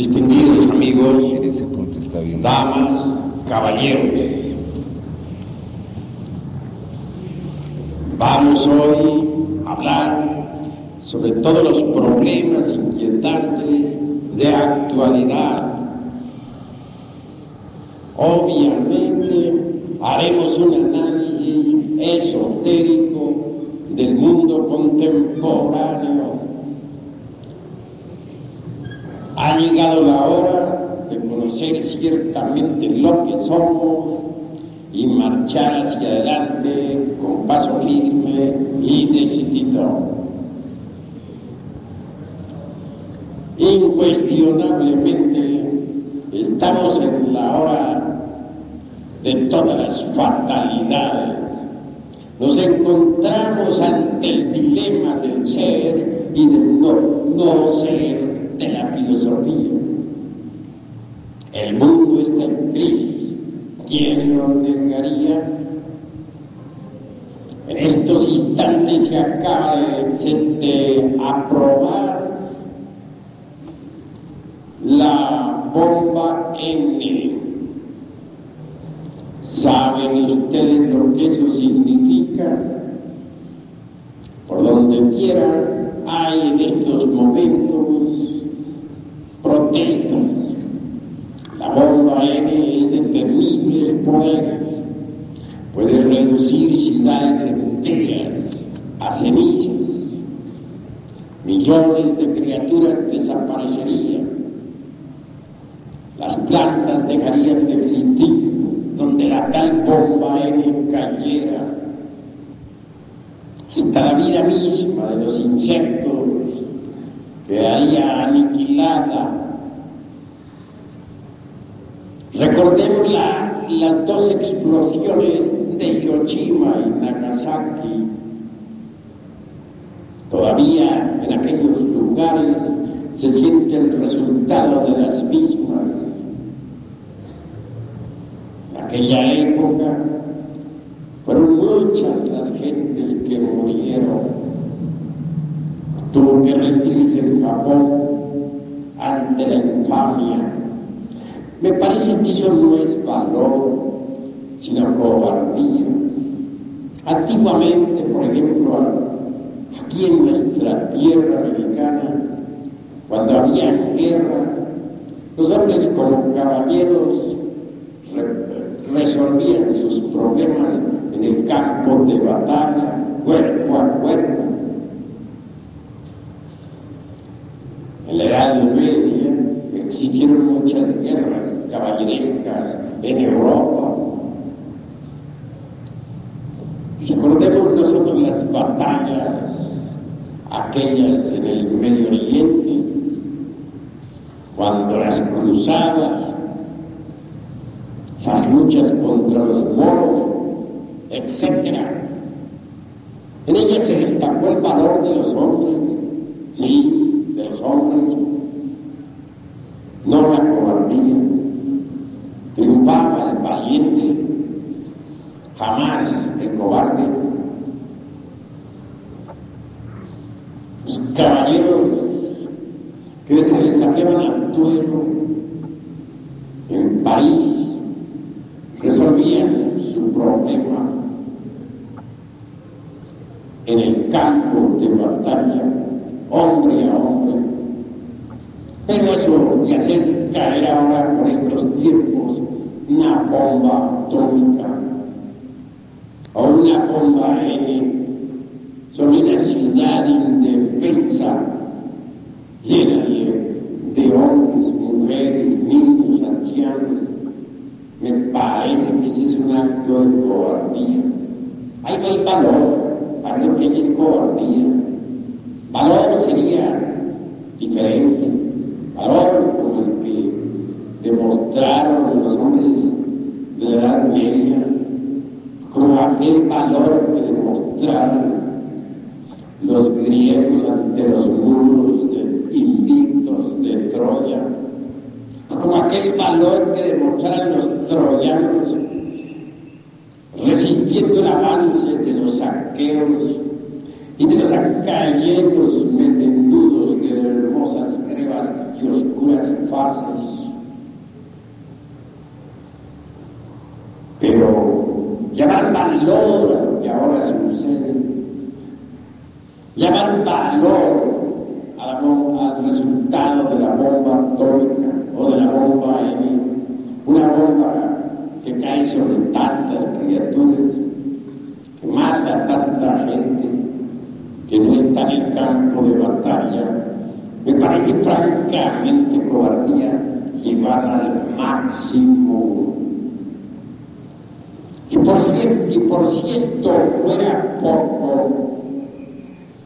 distinguidos amigos, En ese punto está bien. damas, caballeros. Vamos hoy a hablar sobre todos los problemas inquietantes de actualidad. Obviamente haremos un análisis esotérico del mundo contemporáneo. Ha llegado la hora de conocer ciertamente lo que somos y marchar hacia adelante con paso firme y decidido. Incuestionablemente estamos en la hora de todas las fatalidades. Nos encontramos ante el dilema del ser y del no, no ser de la filosofía. El mundo está en crisis. ¿Quién lo negaría? En estos instantes se acaba de, aprobar la bomba N. ¿Saben ustedes lo que eso significa? Por donde quiera hay en estos momentos La bomba N es de temibles poderes. Puede reducir ciudades enteras a cenizas. Millones de criaturas desaparecerían. Las plantas dejarían de existir donde la tal bomba N cayera. Hasta la vida misma de los insectos quedaría aniquilada. Recordemos la, las dos explosiones de Hiroshima y Nagasaki. Todavía en aquellos lugares se siente el resultado de las mismas. En aquella época fueron muchas las gentes que murieron. Tuvo que rendirse en Japón ante la infamia. Me parece que eso no es valor, sino cobardía. Antiguamente, por ejemplo, aquí en nuestra tierra mexicana, cuando había guerra, los hombres como caballeros re resolvían sus problemas en el campo de batalla, cuerpo a cuerpo. En la Edad Media existieron muchas guerras caballerescas en Europa. Recordemos nosotros las batallas, aquellas en el Medio Oriente, cuando las cruzadas, las luchas contra los moros, etc. En ellas se destacó el valor de los hombres, sí, de los hombres, jamás el cobarde. Los caballeros que se desafiaban al duelo en París resolvían su problema en el campo de batalla, hombre a hombre. Pero eso de hacer caer ahora por estos tiempos una bomba atómica o una bomba N sobre una ciudad indefensa llena de, hombres, mujeres, niños, ancianos, me parece que ese es un acto de cobardía. Ahí no hay valor para lo que es cobardía. Valor sería diferente. Valor como el que demostraron los hombres de la Edad Media, aquel valor que demostraron los griegos ante los muros invictos de Troya, como aquel valor que demostraron los troyanos resistiendo el avance de los aqueos y de los acayeros metendudos de hermosas grebas y oscuras fases. Pero llamar valor que ahora sucede, llamar valor al resultado de la bomba atómica o de la bomba aérea, una bomba que cae sobre tantas criaturas, que mata a tanta gente, que no está en el campo de batalla, me parece francamente cobardía llevar al máximo. Y por si esto fuera poco,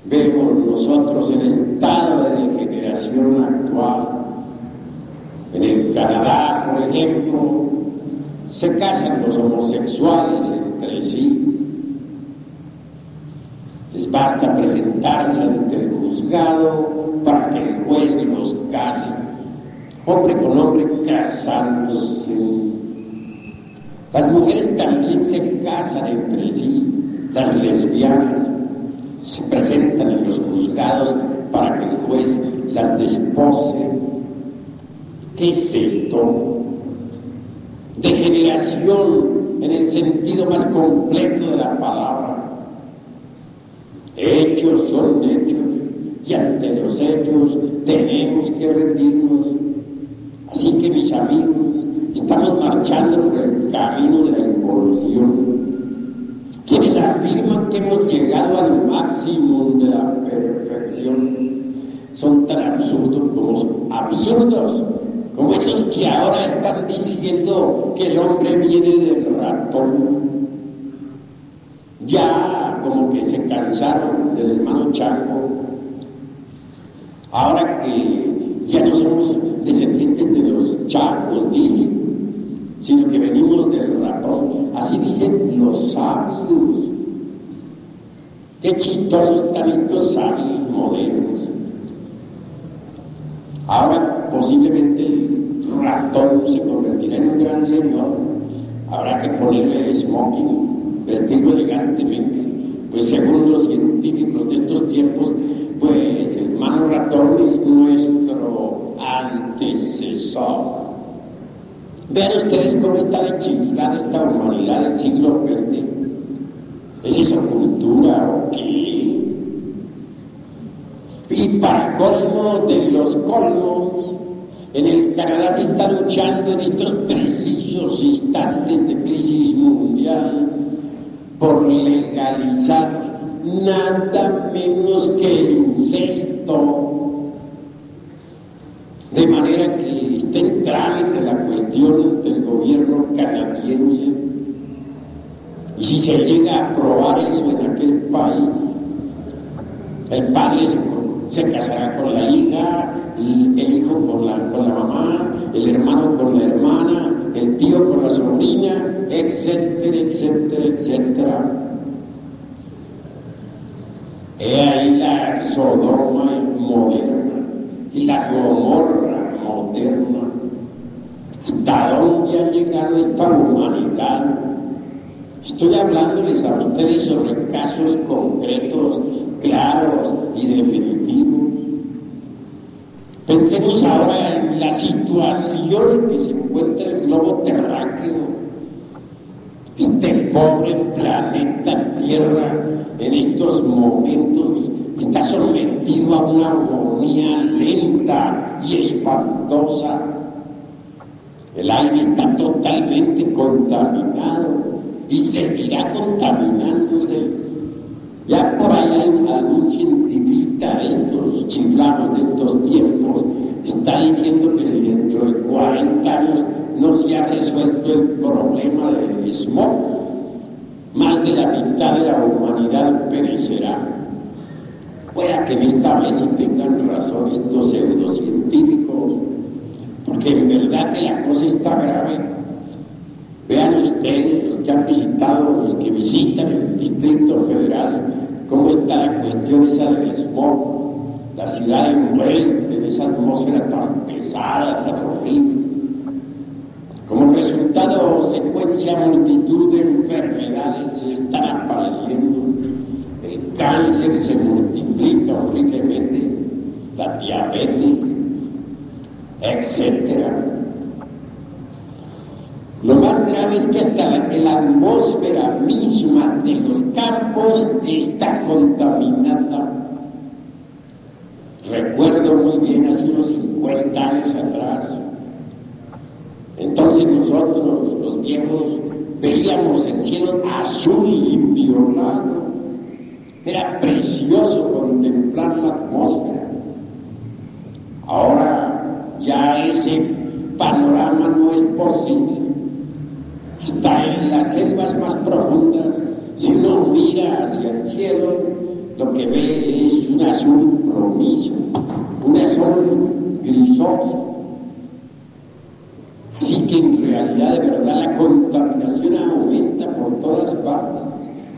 vemos nosotros el estado de degeneración actual. En el Canadá, por ejemplo, se casan los homosexuales entre sí les basta presentarse ante el juzgado para que el juez los case. Hombre con hombre casándose. Las mujeres también se casan entre sí. Las lesbianas se presentan en los juzgados para que el juez las despose. ¿Qué es esto? Degeneración en el sentido más completo de la palabra. Hechos son hechos y ante los hechos tenemos que rendirnos. Así que mis amigos, marchando por el camino de la involución. Quienes afirman que hemos llegado al máximo de la perfección son tan absurdos como absurdos como esos que ahora están diciendo que el hombre viene del ratón. Ya como que se cansaron del hermano Chaco, ahora que ya no somos descendientes de los chacos, dicen, sino que venimos del ratón, así dicen los sabios. Qué chistosos están estos sabios modernos. Ahora posiblemente el ratón se convertirá en un gran señor, habrá que ponerle smoking vestirlo elegantemente. Pues según los científicos de estos tiempos, pues el mano ratón es nuestro antecesor. Vean ustedes cómo está de chiflada esta humanidad del siglo XX. ¿Es eso cultura o qué? Y para colmo de los colmos, en el Canadá se está luchando en estos precisos instantes de crisis mundial por legalizar nada menos que el incesto. De manera que trámite la cuestión del gobierno canadiense. Y si se llega a aprobar eso en aquel país, el padre se, casará con la hija, el, hijo con la, con la mamá, el hermano con la hermana, el tío con la sobrina, etcétera, etcétera, etcétera. He ahí la Sodoma moderna y la Gomorra moderna. ¿Hasta dónde ha llegado esta humanidad? Estoy hablándoles a ustedes sobre casos concretos, claros y definitivos. Pensemos ahora en la situación que se encuentra el globo terráqueo este pobre planeta Tierra en estos momentos está sometido a una agonía lenta y espantosa. El aire está totalmente contaminado y seguirá contaminándose. Ya por ahí hay algún científica de estos chiflados de estos tiempos está diciendo que si dentro de 40 años no se ha resuelto el problema del smog. Más de la mitad de la humanidad perecerá. Pueda que en esta vez y tengan razón estos pseudocientíficos, porque en verdad que la cosa está grave. Vean ustedes, los que han visitado, los que visitan el Distrito Federal, cómo está la cuestión esa del smog. La ciudad envuelta en esa atmósfera tan pesada, tan horrible como resultado, secuencia, multitud de enfermedades están apareciendo. El cáncer se multiplica horriblemente, la diabetes, etc. Lo más grave es que hasta la, atmósfera misma de los campos está contaminada. Recuerdo muy bien, hace unos 50 años atrás, entonces nosotros, los viejos, veíamos el cielo azul inviolado. Era precioso contemplar la atmósfera. Ahora ya ese panorama no es posible. Está en las selvas más profundas, si uno mira hacia el cielo, lo que ve es un azul promiso, un azul grisoso. Así que en realidad, de verdad, la contaminación aumenta por todas partes,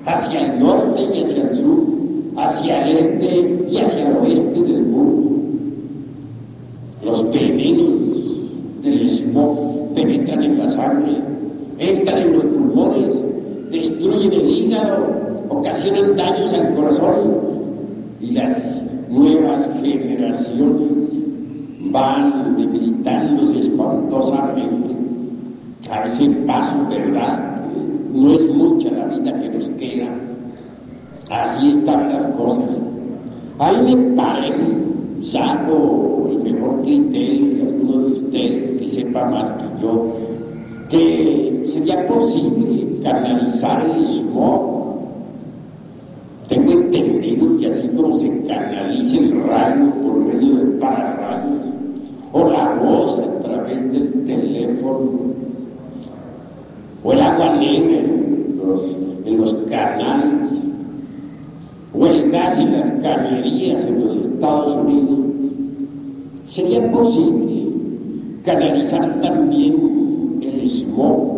hacia el norte y hacia el sur, hacia el este y hacia el oeste del mundo. Los venenos del smog penetran en la sangre, entran en los pulmones, destruyen el hígado, ocasionan daños al corazón y las nuevas generaciones van debilitándose espantosamente. A ese paso, ¿verdad? No es mucha la vida que nos queda. Así están las cosas. A mí me parece, salvo el mejor criterio de alguno de ustedes que sepa más que yo, que sería posible canalizar el smog. Tengo entendido que así como se canaliza el radio por medio del pararrayos, o la voz a través del teléfono, o el agua negra en los, en los canales, o el gas en las cañerías en los Estados Unidos, sería posible canalizar también small.